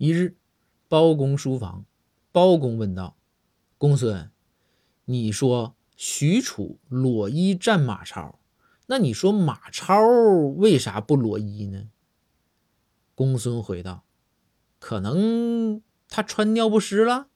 一日包公书房包公问道公孙你说许褚裸衣战马超那你说马超为啥不裸衣呢？公孙回道可能他穿尿不湿了？